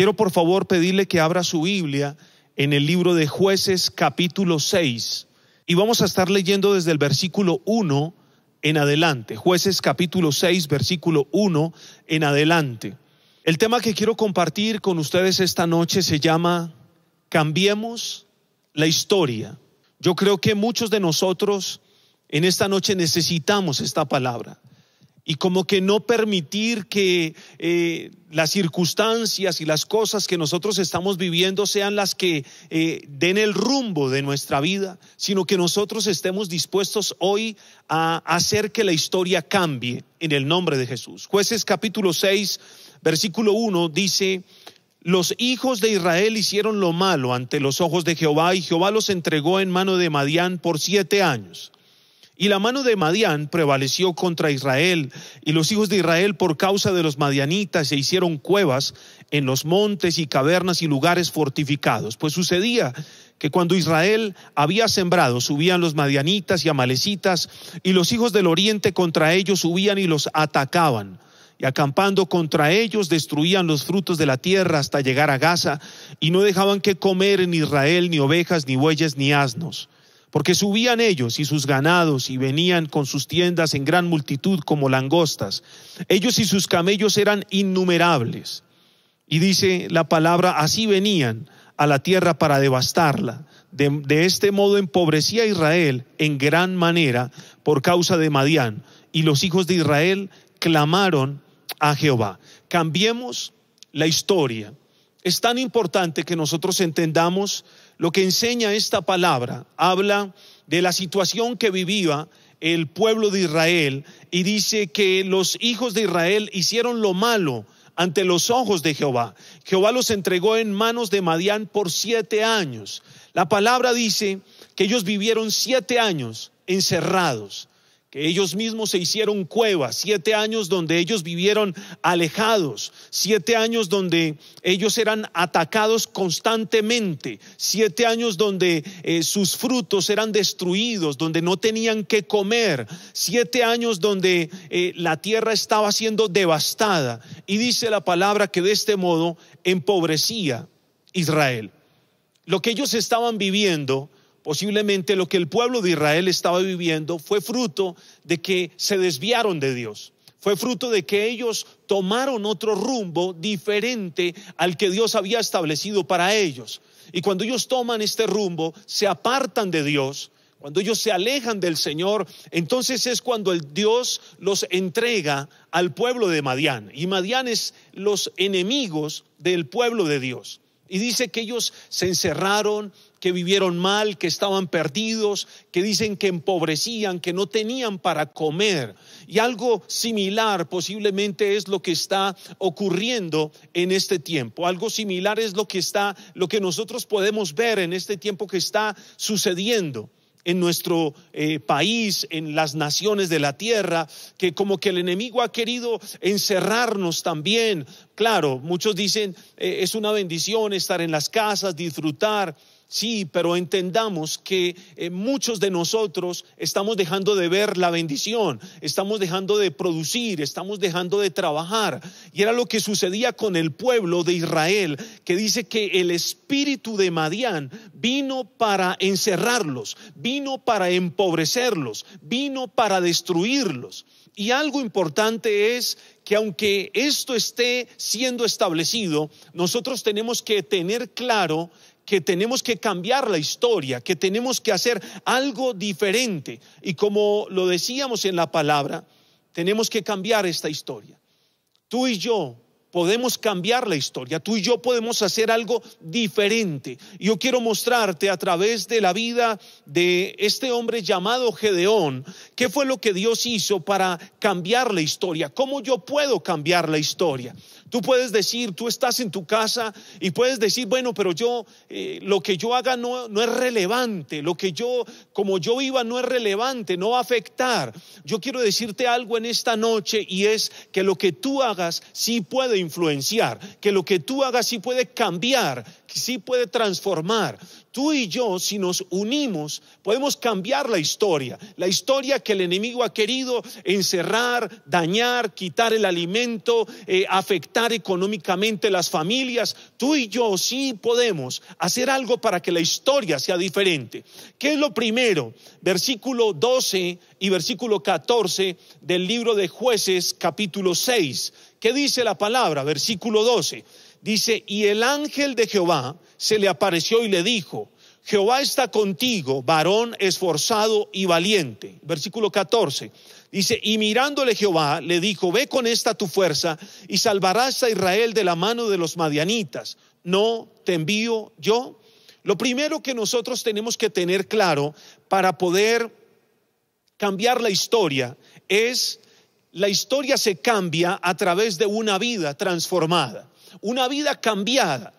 Quiero por favor pedirle que abra su Biblia en el libro de jueces capítulo 6 y vamos a estar leyendo desde el versículo 1 en adelante. Jueces capítulo 6, versículo 1 en adelante. El tema que quiero compartir con ustedes esta noche se llama Cambiemos la historia. Yo creo que muchos de nosotros en esta noche necesitamos esta palabra y como que no permitir que eh, las circunstancias y las cosas que nosotros estamos viviendo sean las que eh, den el rumbo de nuestra vida, sino que nosotros estemos dispuestos hoy a hacer que la historia cambie en el nombre de Jesús. Jueces capítulo 6, versículo 1 dice, los hijos de Israel hicieron lo malo ante los ojos de Jehová y Jehová los entregó en mano de Madián por siete años. Y la mano de Madián prevaleció contra Israel, y los hijos de Israel por causa de los madianitas se hicieron cuevas en los montes y cavernas y lugares fortificados. Pues sucedía que cuando Israel había sembrado, subían los madianitas y amalecitas, y los hijos del oriente contra ellos subían y los atacaban. Y acampando contra ellos destruían los frutos de la tierra hasta llegar a Gaza, y no dejaban que comer en Israel ni ovejas, ni bueyes, ni asnos porque subían ellos y sus ganados y venían con sus tiendas en gran multitud como langostas. Ellos y sus camellos eran innumerables. Y dice la palabra, así venían a la tierra para devastarla. De, este modo empobrecía Israel en gran manera por causa de Madián. Y los hijos de Israel clamaron a Jehová. Cambiemos la historia. Es tan importante que nosotros entendamos lo que enseña esta palabra. Habla de la situación que vivía el pueblo de Israel y dice que los hijos de Israel hicieron lo malo ante los ojos de Jehová. Jehová los entregó en manos de Madián por siete años. La palabra dice que ellos vivieron siete años encerrados que ellos mismos se hicieron cuevas, siete años donde ellos vivieron alejados, siete años donde ellos eran atacados constantemente, siete años donde eh, sus frutos eran destruidos, donde no tenían que comer, siete años donde eh, la tierra estaba siendo devastada. Y dice la palabra que de este modo empobrecía Israel. Lo que ellos estaban viviendo Posiblemente lo que el pueblo de Israel estaba viviendo fue fruto de que se desviaron de Dios. Fue fruto de que ellos tomaron otro rumbo diferente al que Dios había establecido para ellos. Y cuando ellos toman este rumbo, se apartan de Dios, cuando ellos se alejan del Señor, entonces es cuando el Dios los entrega al pueblo de Madián. Y Madián es los enemigos del pueblo de Dios. Y dice que ellos se encerraron, que vivieron mal, que estaban perdidos, que dicen que empobrecían, que no tenían para comer. Y algo similar posiblemente es lo que está ocurriendo en este tiempo. Algo similar es lo que está, lo que nosotros podemos ver en este tiempo que está sucediendo en nuestro eh, país, en las naciones de la tierra, que como que el enemigo ha querido encerrarnos también. Claro, muchos dicen, eh, es una bendición estar en las casas, disfrutar, Sí, pero entendamos que eh, muchos de nosotros estamos dejando de ver la bendición, estamos dejando de producir, estamos dejando de trabajar. Y era lo que sucedía con el pueblo de Israel, que dice que el espíritu de Madián vino para encerrarlos, vino para empobrecerlos, vino para destruirlos. Y algo importante es que aunque esto esté siendo establecido, nosotros tenemos que tener claro que tenemos que cambiar la historia, que tenemos que hacer algo diferente. Y como lo decíamos en la palabra, tenemos que cambiar esta historia. Tú y yo podemos cambiar la historia, tú y yo podemos hacer algo diferente. Yo quiero mostrarte a través de la vida de este hombre llamado Gedeón, qué fue lo que Dios hizo para cambiar la historia, cómo yo puedo cambiar la historia. Tú puedes decir, tú estás en tu casa y puedes decir, bueno, pero yo, eh, lo que yo haga no, no, es relevante, lo que yo, como yo viva no es relevante, no va a afectar. Yo quiero decirte algo en esta noche y es que lo que tú hagas sí puede influenciar, que lo que tú hagas sí puede cambiar, sí puede transformar. Tú y yo, si nos unimos, podemos cambiar la historia. La historia que el enemigo ha querido encerrar, dañar, quitar el alimento, eh, afectar económicamente las familias. Tú y yo sí podemos hacer algo para que la historia sea diferente. ¿Qué es lo primero? Versículo 12 y versículo 14 del libro de jueces capítulo 6. ¿Qué dice la palabra? Versículo 12. Dice, y el ángel de Jehová se le apareció y le dijo, Jehová está contigo, varón esforzado y valiente. Versículo 14. Dice, y mirándole Jehová, le dijo, ve con esta tu fuerza y salvarás a Israel de la mano de los madianitas. ¿No te envío yo? Lo primero que nosotros tenemos que tener claro para poder cambiar la historia es, la historia se cambia a través de una vida transformada una vida cambiada.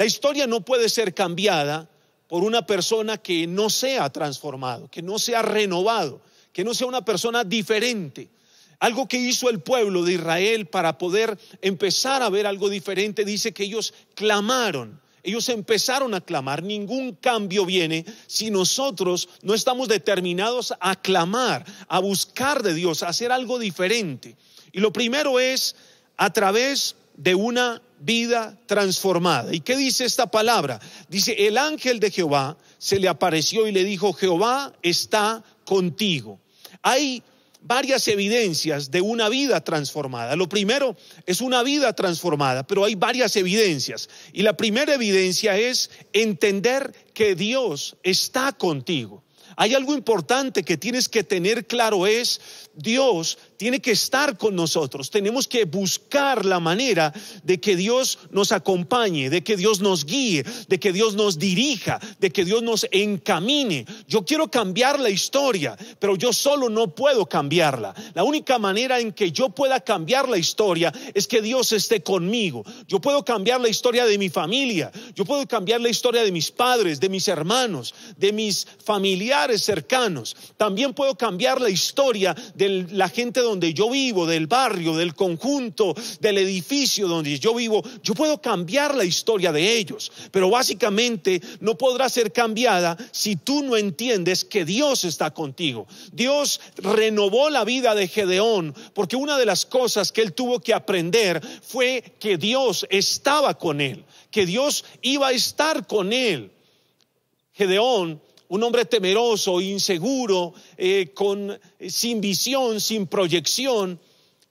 La historia no puede ser cambiada por una persona que no sea transformado, que no sea renovado, que no sea una persona diferente. Algo que hizo el pueblo de Israel para poder empezar a ver algo diferente, dice que ellos clamaron. Ellos empezaron a clamar, ningún cambio viene si nosotros no estamos determinados a clamar, a buscar de Dios, a hacer algo diferente. Y lo primero es a través de una vida transformada. ¿Y qué dice esta palabra? Dice, el ángel de Jehová se le apareció y le dijo, Jehová está contigo. Hay varias evidencias de una vida transformada. Lo primero es una vida transformada, pero hay varias evidencias. Y la primera evidencia es entender que Dios está contigo. Hay algo importante que tienes que tener claro es Dios tiene que estar con nosotros. Tenemos que buscar la manera de que Dios nos acompañe, de que Dios nos guíe, de que Dios nos dirija, de que Dios nos encamine. Yo quiero cambiar la historia, pero yo solo no puedo cambiarla. La única manera en que yo pueda cambiar la historia es que Dios esté conmigo. Yo puedo cambiar la historia de mi familia, yo puedo cambiar la historia de mis padres, de mis hermanos, de mis familiares cercanos. También puedo cambiar la historia de la gente donde yo vivo, del barrio, del conjunto, del edificio donde yo vivo, yo puedo cambiar la historia de ellos, pero básicamente no podrá ser cambiada si tú no entiendes que Dios está contigo. Dios renovó la vida de Gedeón porque una de las cosas que él tuvo que aprender fue que Dios estaba con él, que Dios iba a estar con él. Gedeón un hombre temeroso, inseguro, eh, con, sin visión, sin proyección,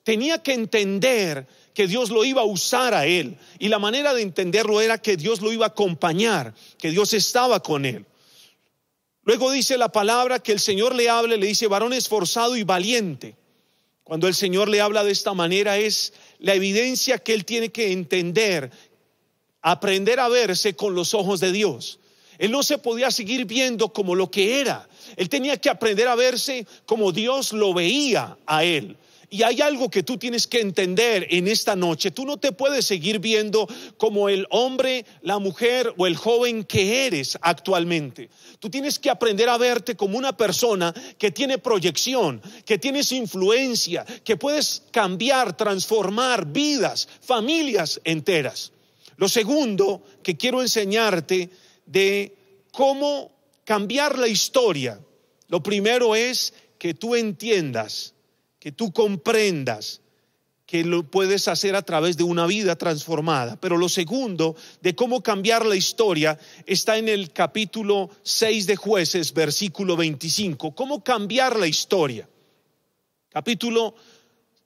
tenía que entender que Dios lo iba a usar a él. Y la manera de entenderlo era que Dios lo iba a acompañar, que Dios estaba con él. Luego dice la palabra que el Señor le hable, le dice varón esforzado y valiente. Cuando el Señor le habla de esta manera es la evidencia que él tiene que entender, aprender a verse con los ojos de Dios. Él no se podía seguir viendo como lo que era. Él tenía que aprender a verse como Dios lo veía a él. Y hay algo que tú tienes que entender en esta noche. Tú no te puedes seguir viendo como el hombre, la mujer o el joven que eres actualmente. Tú tienes que aprender a verte como una persona que tiene proyección, que tienes influencia, que puedes cambiar, transformar vidas, familias enteras. Lo segundo que quiero enseñarte de cómo cambiar la historia. Lo primero es que tú entiendas, que tú comprendas que lo puedes hacer a través de una vida transformada. Pero lo segundo de cómo cambiar la historia está en el capítulo 6 de jueces, versículo 25. ¿Cómo cambiar la historia? Capítulo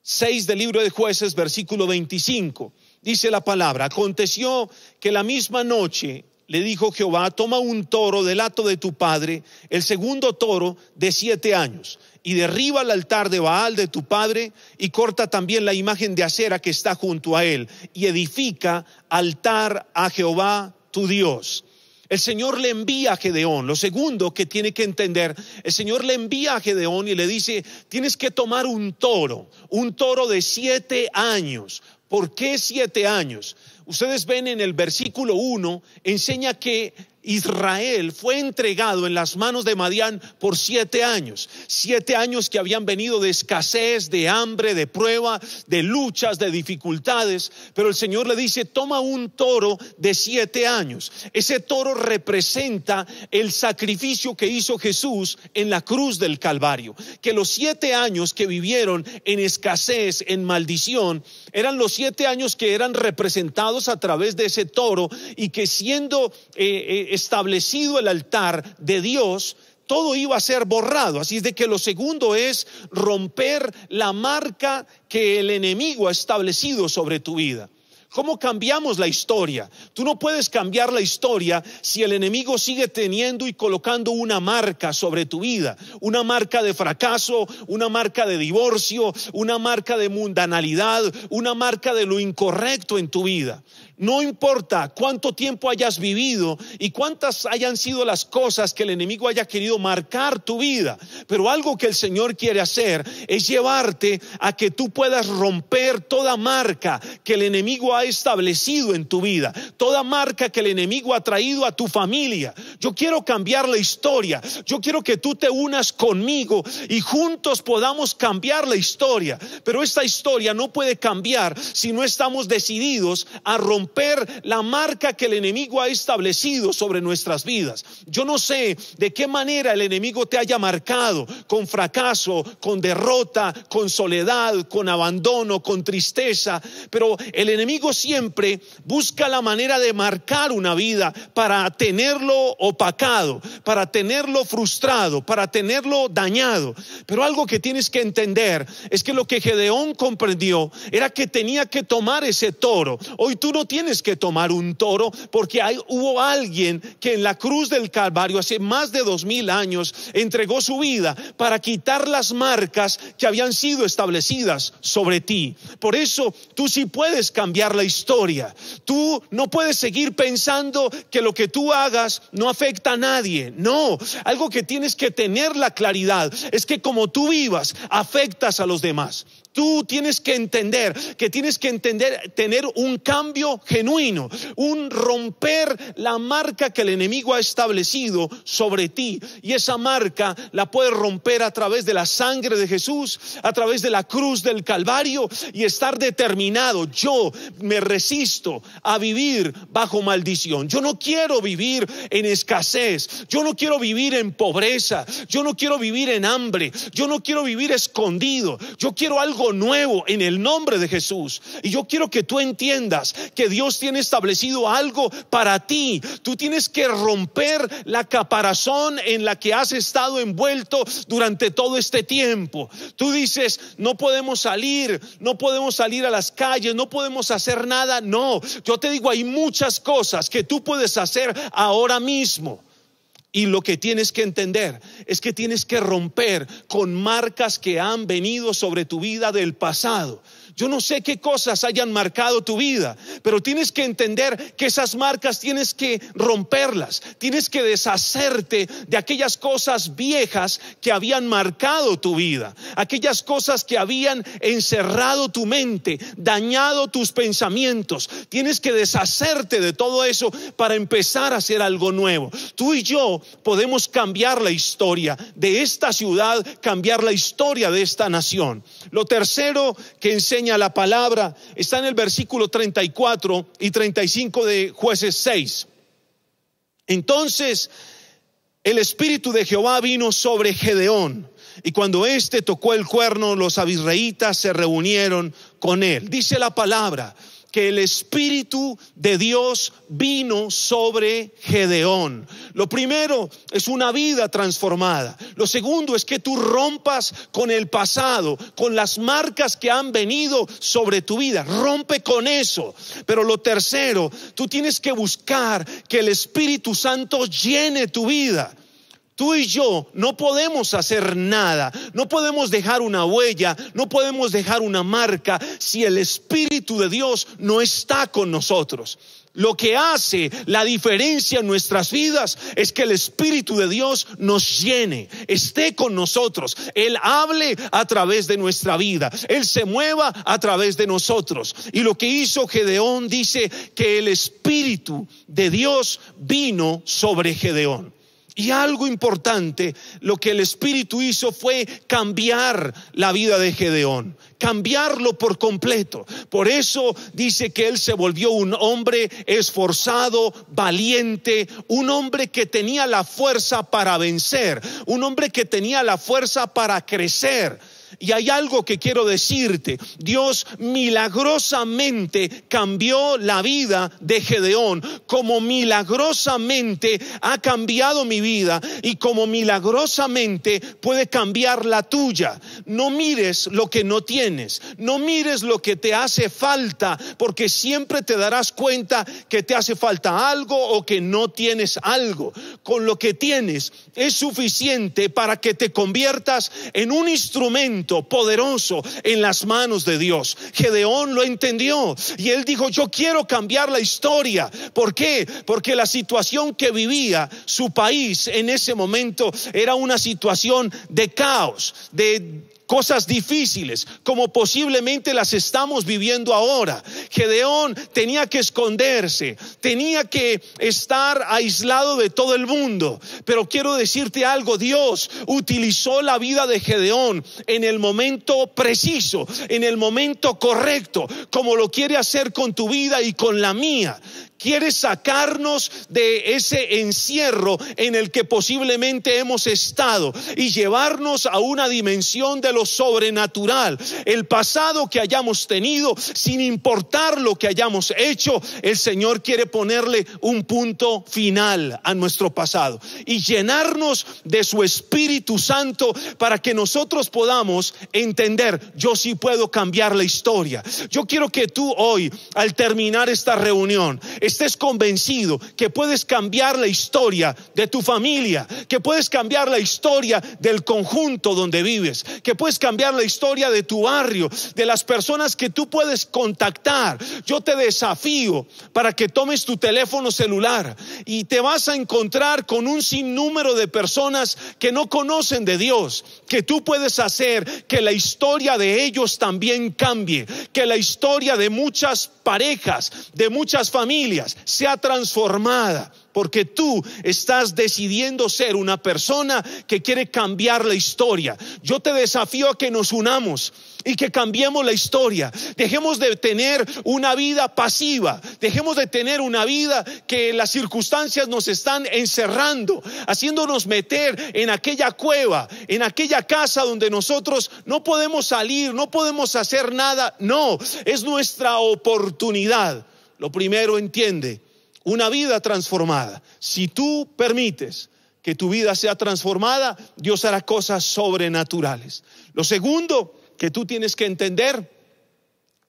6 del libro de jueces, versículo 25. Dice la palabra, aconteció que la misma noche le dijo Jehová, toma un toro del hato de tu padre, el segundo toro de siete años, y derriba el altar de Baal de tu padre, y corta también la imagen de acera que está junto a él, y edifica altar a Jehová tu Dios. El Señor le envía a Gedeón. Lo segundo que tiene que entender, el Señor le envía a Gedeón y le dice, tienes que tomar un toro, un toro de siete años. ¿Por qué siete años? Ustedes ven en el versículo 1, enseña que Israel fue entregado en las manos de Madián por siete años. Siete años que habían venido de escasez, de hambre, de prueba, de luchas, de dificultades. Pero el Señor le dice, toma un toro de siete años. Ese toro representa el sacrificio que hizo Jesús en la cruz del Calvario. Que los siete años que vivieron en escasez, en maldición, eran los siete años que eran representados a través de ese toro y que siendo eh, eh, establecido el altar de Dios, todo iba a ser borrado. Así es de que lo segundo es romper la marca que el enemigo ha establecido sobre tu vida. ¿Cómo cambiamos la historia? Tú no puedes cambiar la historia si el enemigo sigue teniendo y colocando una marca sobre tu vida, una marca de fracaso, una marca de divorcio, una marca de mundanalidad, una marca de lo incorrecto en tu vida. No importa cuánto tiempo hayas vivido y cuántas hayan sido las cosas que el enemigo haya querido marcar tu vida, pero algo que el Señor quiere hacer es llevarte a que tú puedas romper toda marca que el enemigo ha establecido en tu vida, toda marca que el enemigo ha traído a tu familia. Yo quiero cambiar la historia, yo quiero que tú te unas conmigo y juntos podamos cambiar la historia, pero esta historia no puede cambiar si no estamos decididos a romper la marca que el enemigo ha establecido sobre nuestras vidas. Yo no sé de qué manera el enemigo te haya marcado con fracaso, con derrota, con soledad, con abandono, con tristeza, pero el enemigo siempre busca la manera de marcar una vida para tenerlo opacado, para tenerlo frustrado, para tenerlo dañado. Pero algo que tienes que entender es que lo que Gedeón comprendió era que tenía que tomar ese toro. Hoy tú no tienes que tomar un toro porque hay, hubo alguien que en la cruz del Calvario hace más de dos mil años entregó su vida para quitar las marcas que habían sido establecidas sobre ti. Por eso tú sí puedes cambiar la historia. Tú no puedes seguir pensando que lo que tú hagas no afecta a nadie. No, algo que tienes que tener la claridad es que como tú vivas, afectas a los demás. Tú tienes que entender que tienes que entender, tener un cambio genuino, un romper la marca que el enemigo ha establecido sobre ti. Y esa marca la puedes romper a través de la sangre de Jesús, a través de la cruz del Calvario y estar determinado. Yo me resisto a vivir bajo maldición. Yo no quiero vivir en escasez. Yo no quiero vivir en pobreza. Yo no quiero vivir en hambre. Yo no quiero vivir escondido. Yo quiero nuevo en el nombre de Jesús. Y yo quiero que tú entiendas que Dios tiene establecido algo para ti. Tú tienes que romper la caparazón en la que has estado envuelto durante todo este tiempo. Tú dices, no podemos salir, no podemos salir a las calles, no podemos hacer nada. No, yo te digo, hay muchas cosas que tú puedes hacer ahora mismo. Y lo que tienes que entender es que tienes que romper con marcas que han venido sobre tu vida del pasado. Yo no sé qué cosas hayan marcado tu vida, pero tienes que entender que esas marcas tienes que romperlas, tienes que deshacerte de aquellas cosas viejas que habían marcado tu vida, aquellas cosas que habían encerrado tu mente, dañado tus pensamientos. Tienes que deshacerte de todo eso para empezar a hacer algo nuevo. Tú y yo podemos cambiar la historia de esta ciudad, cambiar la historia de esta nación. Lo tercero que enseña la palabra está en el versículo 34 y 35 de jueces 6. Entonces el Espíritu de Jehová vino sobre Gedeón. Y cuando éste tocó el cuerno, los abisreitas se reunieron con él. Dice la palabra, que el Espíritu de Dios vino sobre Gedeón. Lo primero es una vida transformada. Lo segundo es que tú rompas con el pasado, con las marcas que han venido sobre tu vida. Rompe con eso. Pero lo tercero, tú tienes que buscar que el Espíritu Santo llene tu vida. Tú y yo no podemos hacer nada, no podemos dejar una huella, no podemos dejar una marca si el Espíritu de Dios no está con nosotros. Lo que hace la diferencia en nuestras vidas es que el Espíritu de Dios nos llene, esté con nosotros, Él hable a través de nuestra vida, Él se mueva a través de nosotros. Y lo que hizo Gedeón dice que el Espíritu de Dios vino sobre Gedeón. Y algo importante, lo que el Espíritu hizo fue cambiar la vida de Gedeón, cambiarlo por completo. Por eso dice que él se volvió un hombre esforzado, valiente, un hombre que tenía la fuerza para vencer, un hombre que tenía la fuerza para crecer. Y hay algo que quiero decirte. Dios milagrosamente cambió la vida de Gedeón, como milagrosamente ha cambiado mi vida y como milagrosamente puede cambiar la tuya. No mires lo que no tienes, no mires lo que te hace falta, porque siempre te darás cuenta que te hace falta algo o que no tienes algo. Con lo que tienes es suficiente para que te conviertas en un instrumento poderoso en las manos de Dios. Gedeón lo entendió y él dijo, yo quiero cambiar la historia. ¿Por qué? Porque la situación que vivía su país en ese momento era una situación de caos, de cosas difíciles, como posiblemente las estamos viviendo ahora. Gedeón tenía que esconderse, tenía que estar aislado de todo el mundo. Pero quiero decirte algo, Dios utilizó la vida de Gedeón en el momento preciso, en el momento correcto, como lo quiere hacer con tu vida y con la mía quiere sacarnos de ese encierro en el que posiblemente hemos estado y llevarnos a una dimensión de lo sobrenatural. El pasado que hayamos tenido, sin importar lo que hayamos hecho, el Señor quiere ponerle un punto final a nuestro pasado y llenarnos de su Espíritu Santo para que nosotros podamos entender, yo sí puedo cambiar la historia. Yo quiero que tú hoy, al terminar esta reunión, estés convencido que puedes cambiar la historia de tu familia, que puedes cambiar la historia del conjunto donde vives, que puedes cambiar la historia de tu barrio, de las personas que tú puedes contactar. Yo te desafío para que tomes tu teléfono celular y te vas a encontrar con un sinnúmero de personas que no conocen de Dios, que tú puedes hacer que la historia de ellos también cambie, que la historia de muchas parejas, de muchas familias, sea transformada, porque tú estás decidiendo ser una persona que quiere cambiar la historia. Yo te desafío a que nos unamos y que cambiemos la historia. Dejemos de tener una vida pasiva, dejemos de tener una vida que las circunstancias nos están encerrando, haciéndonos meter en aquella cueva, en aquella casa donde nosotros no podemos salir, no podemos hacer nada. No, es nuestra oportunidad lo primero entiende, una vida transformada. Si tú permites que tu vida sea transformada, Dios hará cosas sobrenaturales. Lo segundo que tú tienes que entender,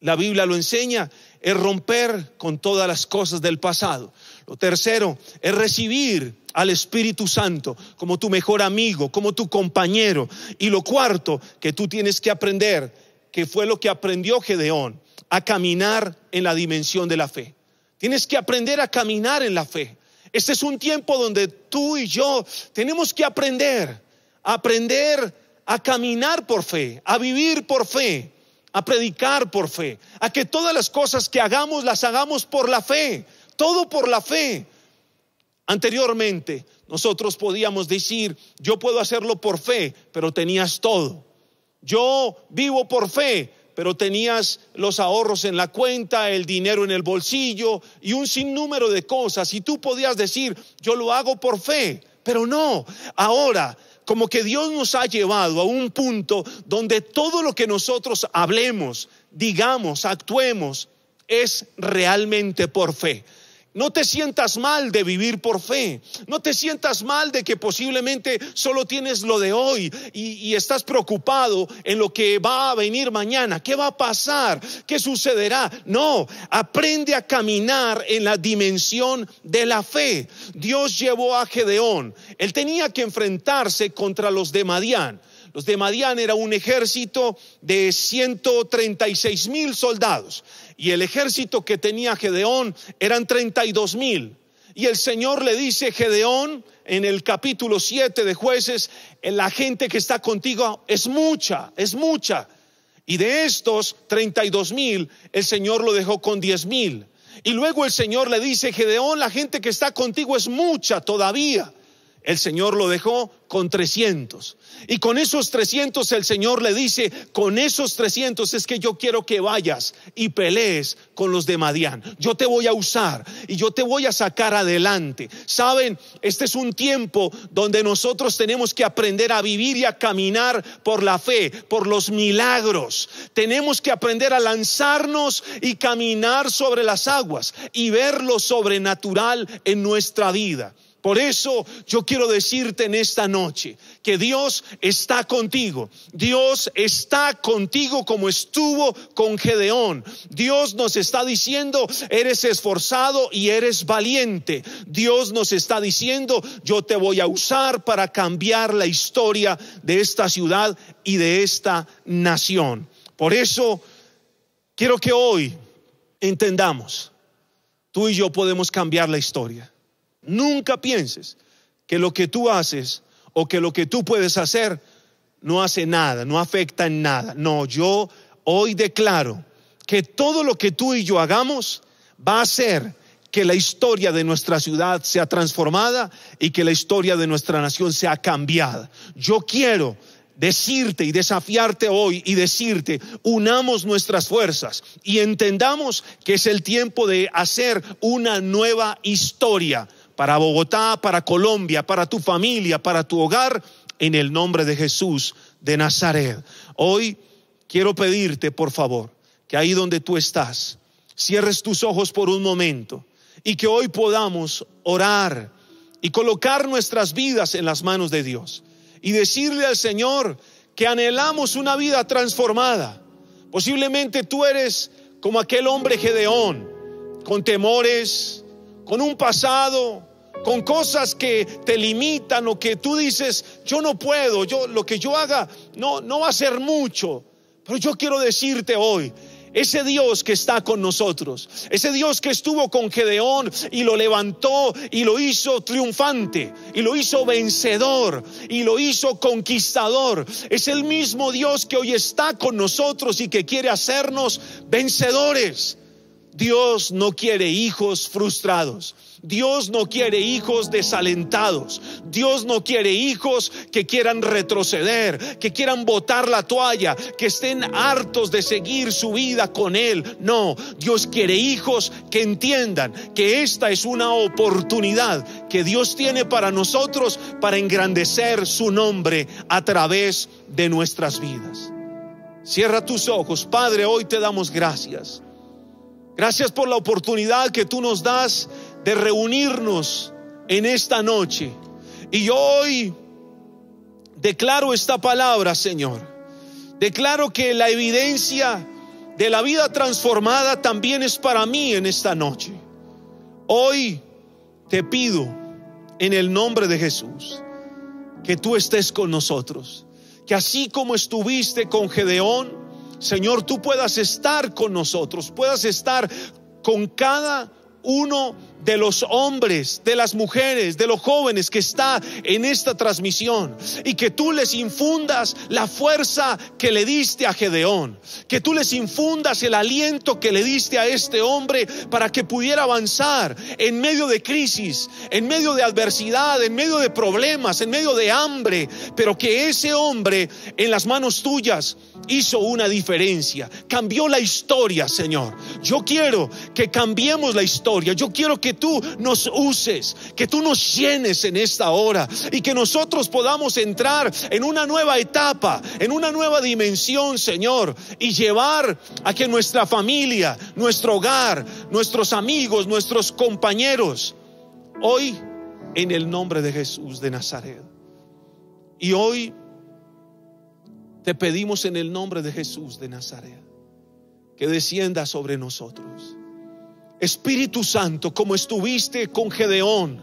la Biblia lo enseña, es romper con todas las cosas del pasado. Lo tercero es recibir al Espíritu Santo como tu mejor amigo, como tu compañero. Y lo cuarto que tú tienes que aprender, que fue lo que aprendió Gedeón, a caminar en la dimensión de la fe. Tienes que aprender a caminar en la fe. Este es un tiempo donde tú y yo tenemos que aprender, aprender a caminar por fe, a vivir por fe, a predicar por fe, a que todas las cosas que hagamos las hagamos por la fe, todo por la fe. Anteriormente nosotros podíamos decir, yo puedo hacerlo por fe, pero tenías todo. Yo vivo por fe, pero tenías los ahorros en la cuenta, el dinero en el bolsillo y un sinnúmero de cosas. Y tú podías decir, yo lo hago por fe, pero no. Ahora, como que Dios nos ha llevado a un punto donde todo lo que nosotros hablemos, digamos, actuemos, es realmente por fe. No te sientas mal de vivir por fe. No te sientas mal de que posiblemente solo tienes lo de hoy y, estás preocupado en lo que va a venir mañana. ¿Qué va a pasar? ¿Qué sucederá? No, aprende a caminar en la dimensión de la fe. Dios llevó a Gedeón. Él tenía que enfrentarse contra los de Madián. Los de Madián era un ejército de 136 mil soldados y el ejército que tenía Gedeón eran 32 mil. Y el Señor le dice, Gedeón, en el capítulo 7 de jueces, la gente que está contigo es mucha, es mucha. Y de estos 32 mil, el Señor lo dejó con 10 mil. Y luego el Señor le dice, Gedeón, la gente que está contigo es mucha todavía. El Señor lo dejó con 300. Y con esos 300 el Señor le dice, con esos 300 es que yo quiero que vayas y pelees con los de Madián. Yo te voy a usar y yo te voy a sacar adelante. Saben, este es un tiempo donde nosotros tenemos que aprender a vivir y a caminar por la fe, por los milagros. Tenemos que aprender a lanzarnos y caminar sobre las aguas y ver lo sobrenatural en nuestra vida. Por eso yo quiero decirte en esta noche que Dios está contigo. Dios está contigo como estuvo con Gedeón. Dios nos está diciendo, eres esforzado y eres valiente. Dios nos está diciendo, yo te voy a usar para cambiar la historia de esta ciudad y de esta nación. Por eso quiero que hoy entendamos, tú y yo podemos cambiar la historia. Nunca pienses que lo que tú haces o que lo que tú puedes hacer no hace nada, no afecta en nada. No, yo hoy declaro que todo lo que tú y yo hagamos va a hacer que la historia de nuestra ciudad sea transformada y que la historia de nuestra nación sea cambiada. Yo quiero decirte y desafiarte hoy y decirte, unamos nuestras fuerzas y entendamos que es el tiempo de hacer una nueva historia para Bogotá, para Colombia, para tu familia, para tu hogar, en el nombre de Jesús de Nazaret. Hoy quiero pedirte, por favor, que ahí donde tú estás, cierres tus ojos por un momento y que hoy podamos orar y colocar nuestras vidas en las manos de Dios y decirle al Señor que anhelamos una vida transformada. Posiblemente tú eres como aquel hombre Gedeón, con temores, con un pasado, con cosas que te limitan o que tú dices, yo no puedo, yo lo que yo haga no no va a ser mucho. Pero yo quiero decirte hoy, ese Dios que está con nosotros, ese Dios que estuvo con Gedeón y lo levantó y lo hizo triunfante y lo hizo vencedor y lo hizo conquistador, es el mismo Dios que hoy está con nosotros y que quiere hacernos vencedores. Dios no quiere hijos frustrados. Dios no quiere hijos desalentados. Dios no quiere hijos que quieran retroceder, que quieran botar la toalla, que estén hartos de seguir su vida con Él. No, Dios quiere hijos que entiendan que esta es una oportunidad que Dios tiene para nosotros para engrandecer su nombre a través de nuestras vidas. Cierra tus ojos, Padre, hoy te damos gracias. Gracias por la oportunidad que tú nos das de reunirnos en esta noche. Y yo hoy declaro esta palabra, Señor. Declaro que la evidencia de la vida transformada también es para mí en esta noche. Hoy te pido en el nombre de Jesús que tú estés con nosotros. Que así como estuviste con Gedeón, Señor, tú puedas estar con nosotros, puedas estar con cada uno de los hombres, de las mujeres, de los jóvenes que está en esta transmisión. Y que tú les infundas la fuerza que le diste a Gedeón, que tú les infundas el aliento que le diste a este hombre para que pudiera avanzar en medio de crisis, en medio de adversidad, en medio de problemas, en medio de hambre, pero que ese hombre en las manos tuyas hizo una diferencia, cambió la historia, Señor. Yo quiero que cambiemos la historia, yo quiero que tú nos uses, que tú nos llenes en esta hora y que nosotros podamos entrar en una nueva etapa, en una nueva dimensión, Señor, y llevar a que nuestra familia, nuestro hogar, nuestros amigos, nuestros compañeros, hoy en el nombre de Jesús de Nazaret. Y hoy te pedimos en el nombre de Jesús de Nazaret que descienda sobre nosotros. Espíritu Santo, como estuviste con Gedeón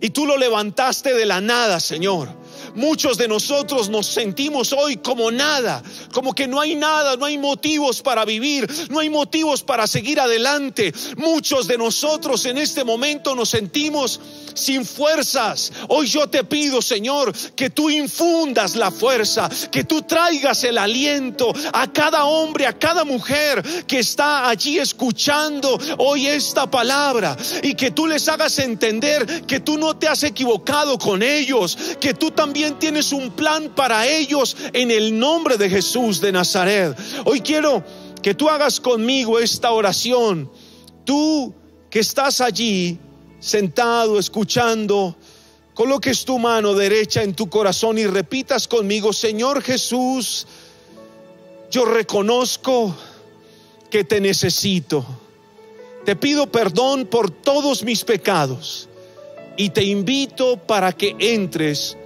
y tú lo levantaste de la nada, Señor Muchos de nosotros nos sentimos hoy como nada, como que no hay nada, no hay motivos para vivir, no hay motivos para seguir adelante. Muchos de nosotros en este momento nos sentimos sin fuerzas. Hoy yo te pido, Señor, que tú infundas la fuerza, que tú traigas el aliento a cada hombre, a cada mujer que está allí escuchando hoy esta palabra y que tú les hagas entender que tú no te has equivocado con ellos, que tú también tienes un plan para ellos en el nombre de Jesús de Nazaret. Hoy quiero que tú hagas conmigo esta oración. Tú que estás allí sentado, escuchando, coloques tu mano derecha en tu corazón y repitas conmigo, Señor Jesús, yo reconozco que te necesito. Te pido perdón por todos mis pecados y te invito para que entres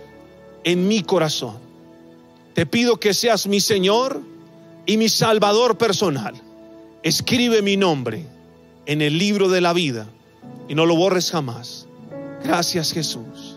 en mi corazón. Te pido que seas mi Señor y mi Salvador personal. Escribe mi nombre en el libro de la vida y no lo borres jamás. Gracias Jesús.